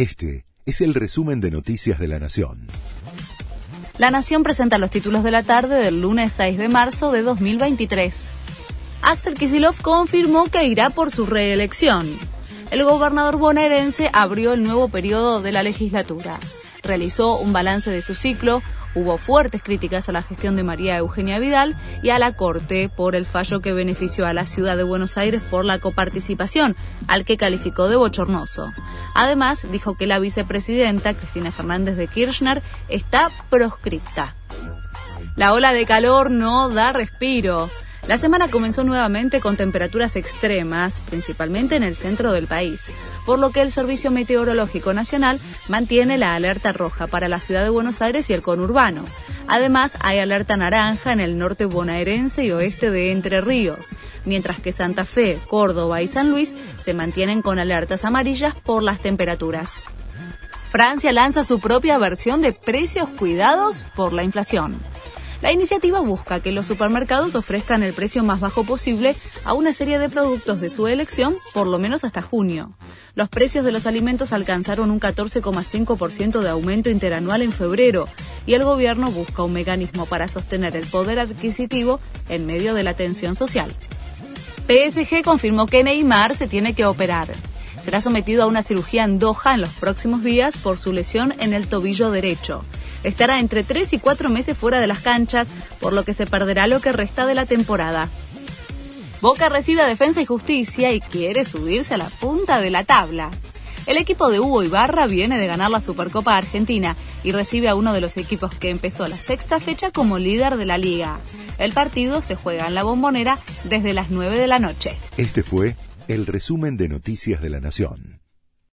Este es el resumen de Noticias de la Nación. La Nación presenta los títulos de la tarde del lunes 6 de marzo de 2023. Axel Kisilov confirmó que irá por su reelección. El gobernador bonaerense abrió el nuevo periodo de la legislatura. Realizó un balance de su ciclo, Hubo fuertes críticas a la gestión de María Eugenia Vidal y a la Corte por el fallo que benefició a la ciudad de Buenos Aires por la coparticipación, al que calificó de bochornoso. Además, dijo que la vicepresidenta, Cristina Fernández de Kirchner, está proscripta. La ola de calor no da respiro. La semana comenzó nuevamente con temperaturas extremas, principalmente en el centro del país, por lo que el Servicio Meteorológico Nacional mantiene la alerta roja para la ciudad de Buenos Aires y el conurbano. Además, hay alerta naranja en el norte bonaerense y oeste de Entre Ríos, mientras que Santa Fe, Córdoba y San Luis se mantienen con alertas amarillas por las temperaturas. Francia lanza su propia versión de precios cuidados por la inflación. La iniciativa busca que los supermercados ofrezcan el precio más bajo posible a una serie de productos de su elección, por lo menos hasta junio. Los precios de los alimentos alcanzaron un 14,5% de aumento interanual en febrero y el gobierno busca un mecanismo para sostener el poder adquisitivo en medio de la tensión social. PSG confirmó que Neymar se tiene que operar. Será sometido a una cirugía en Doha en los próximos días por su lesión en el tobillo derecho estará entre 3 y 4 meses fuera de las canchas, por lo que se perderá lo que resta de la temporada. Boca recibe a Defensa y Justicia y quiere subirse a la punta de la tabla. El equipo de Hugo Ibarra viene de ganar la Supercopa Argentina y recibe a uno de los equipos que empezó la sexta fecha como líder de la liga. El partido se juega en la bombonera desde las 9 de la noche. Este fue el resumen de Noticias de la Nación.